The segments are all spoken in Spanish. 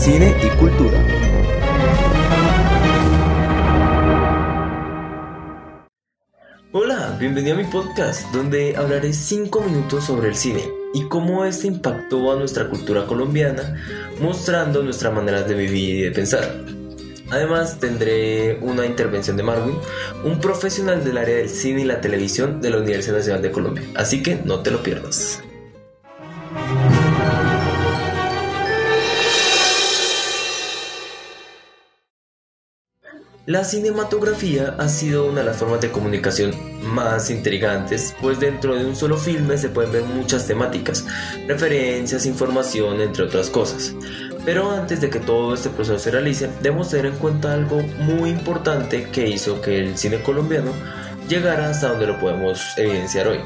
cine y cultura. Hola, bienvenido a mi podcast donde hablaré 5 minutos sobre el cine y cómo este impactó a nuestra cultura colombiana mostrando nuestra manera de vivir y de pensar. Además tendré una intervención de Marwin, un profesional del área del cine y la televisión de la Universidad Nacional de Colombia, así que no te lo pierdas. La cinematografía ha sido una de las formas de comunicación más intrigantes, pues dentro de un solo filme se pueden ver muchas temáticas, referencias, información, entre otras cosas. Pero antes de que todo este proceso se realice, debemos tener en cuenta algo muy importante que hizo que el cine colombiano llegara hasta donde lo podemos evidenciar hoy.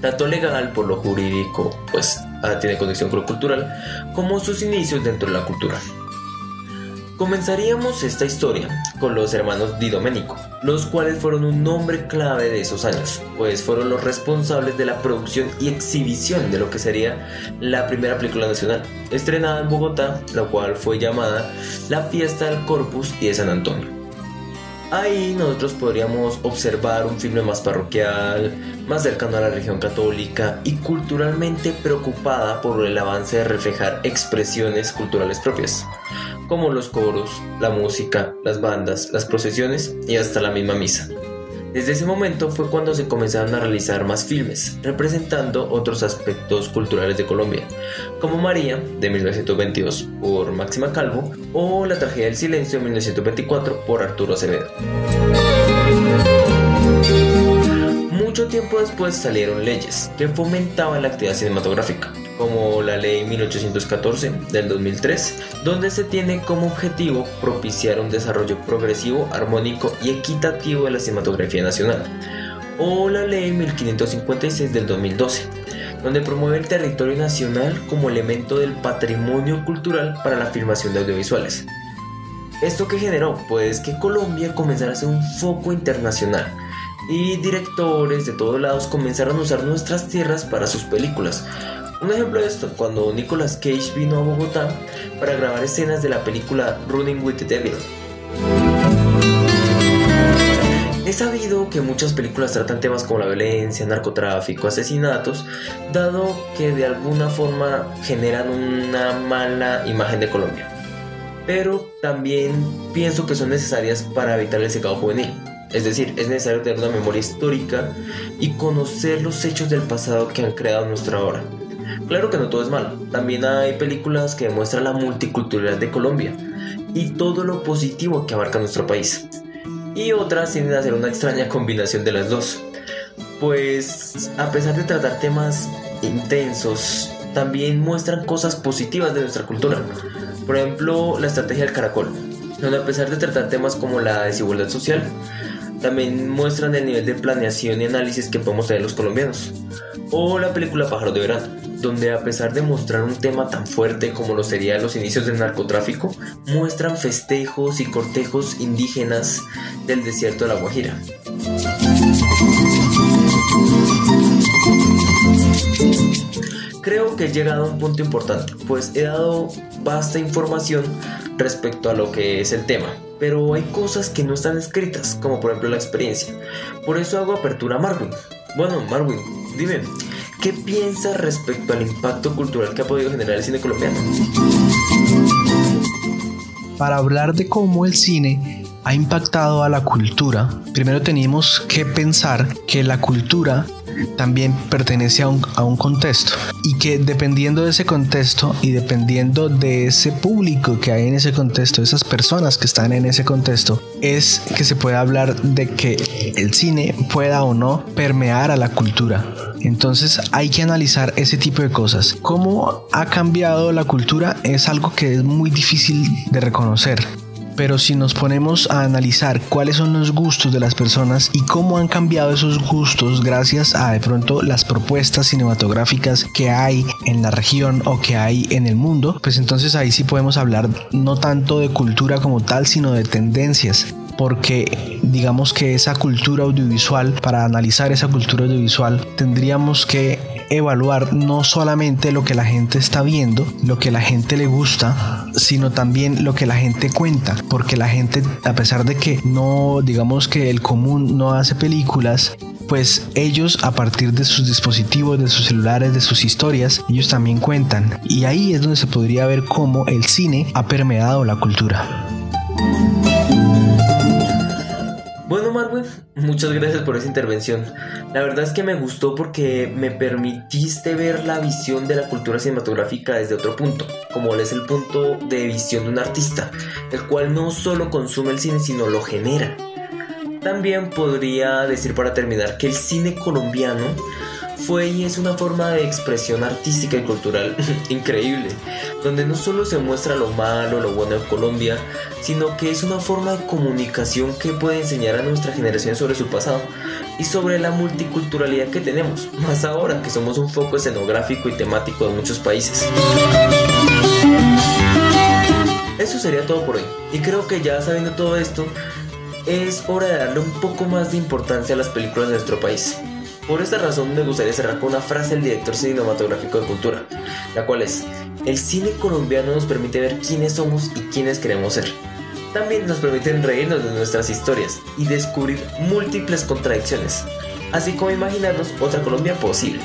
Tanto legal por lo jurídico, pues ahora tiene conexión con lo cultural, como sus inicios dentro de la cultura. Comenzaríamos esta historia con los hermanos Di Domenico, los cuales fueron un nombre clave de esos años, pues fueron los responsables de la producción y exhibición de lo que sería la primera película nacional, estrenada en Bogotá, la cual fue llamada La Fiesta del Corpus y de San Antonio. Ahí nosotros podríamos observar un filme más parroquial, más cercano a la religión católica y culturalmente preocupada por el avance de reflejar expresiones culturales propias como los coros, la música, las bandas, las procesiones y hasta la misma misa. Desde ese momento fue cuando se comenzaron a realizar más filmes, representando otros aspectos culturales de Colombia, como María, de 1922, por Máxima Calvo, o La tragedia del silencio, de 1924, por Arturo Acevedo. Mucho tiempo después salieron leyes que fomentaban la actividad cinematográfica, como la Ley 1814 del 2003, donde se tiene como objetivo propiciar un desarrollo progresivo, armónico y equitativo de la cinematografía nacional, o la Ley 1556 del 2012, donde promueve el territorio nacional como elemento del patrimonio cultural para la filmación de audiovisuales. ¿Esto que generó? Pues que Colombia comenzara a ser un foco internacional y directores de todos lados comenzaron a usar nuestras tierras para sus películas, un ejemplo de esto, cuando Nicolas Cage vino a Bogotá para grabar escenas de la película Running with the Devil. He sabido que muchas películas tratan temas como la violencia, narcotráfico, asesinatos, dado que de alguna forma generan una mala imagen de Colombia. Pero también pienso que son necesarias para evitar el secado juvenil. Es decir, es necesario tener una memoria histórica y conocer los hechos del pasado que han creado nuestra hora. Claro que no todo es malo, también hay películas que demuestran la multiculturalidad de Colombia y todo lo positivo que abarca nuestro país. Y otras tienden a ser una extraña combinación de las dos. Pues a pesar de tratar temas intensos, también muestran cosas positivas de nuestra cultura. Por ejemplo, la estrategia del caracol, donde a pesar de tratar temas como la desigualdad social, también muestran el nivel de planeación y análisis que podemos tener los colombianos. O la película Pájaros de Verano, donde a pesar de mostrar un tema tan fuerte como lo serían los inicios del narcotráfico, muestran festejos y cortejos indígenas del desierto de la Guajira. Creo que he llegado a un punto importante, pues he dado vasta información respecto a lo que es el tema, pero hay cosas que no están escritas, como por ejemplo la experiencia. Por eso hago apertura a Marvin. Bueno, Marvin, dime, ¿qué piensas respecto al impacto cultural que ha podido generar el cine colombiano? Para hablar de cómo el cine ha impactado a la cultura, primero tenemos que pensar que la cultura también pertenece a un, a un, contexto y que dependiendo de ese contexto y dependiendo de ese público que hay en ese contexto, esas personas que están en ese contexto, es que se puede hablar de que el cine pueda o no permear a la cultura. Entonces hay que analizar ese tipo de cosas. ¿Cómo ha cambiado la cultura? Es algo que es muy difícil de reconocer pero si nos ponemos a analizar cuáles son los gustos de las personas y cómo han cambiado esos gustos gracias a de pronto las propuestas cinematográficas que hay en la región o que hay en el mundo, pues entonces ahí sí podemos hablar no tanto de cultura como tal, sino de tendencias. Porque digamos que esa cultura audiovisual, para analizar esa cultura audiovisual, tendríamos que evaluar no solamente lo que la gente está viendo, lo que la gente le gusta, sino también lo que la gente cuenta, porque la gente, a pesar de que no, digamos que el común no hace películas, pues ellos a partir de sus dispositivos, de sus celulares, de sus historias, ellos también cuentan. Y ahí es donde se podría ver cómo el cine ha permeado la cultura. Marwen, muchas gracias por esa intervención. La verdad es que me gustó porque me permitiste ver la visión de la cultura cinematográfica desde otro punto, como es el punto de visión de un artista, el cual no solo consume el cine, sino lo genera. También podría decir para terminar que el cine colombiano fue y es una forma de expresión artística y cultural increíble, donde no solo se muestra lo malo, lo bueno de Colombia, sino que es una forma de comunicación que puede enseñar a nuestra generación sobre su pasado y sobre la multiculturalidad que tenemos, más ahora que somos un foco escenográfico y temático de muchos países. Eso sería todo por hoy, y creo que ya sabiendo todo esto, es hora de darle un poco más de importancia a las películas de nuestro país. Por esta razón me gustaría cerrar con una frase del director cinematográfico de cultura, la cual es, el cine colombiano nos permite ver quiénes somos y quiénes queremos ser. También nos permite reírnos de nuestras historias y descubrir múltiples contradicciones, así como imaginarnos otra Colombia posible.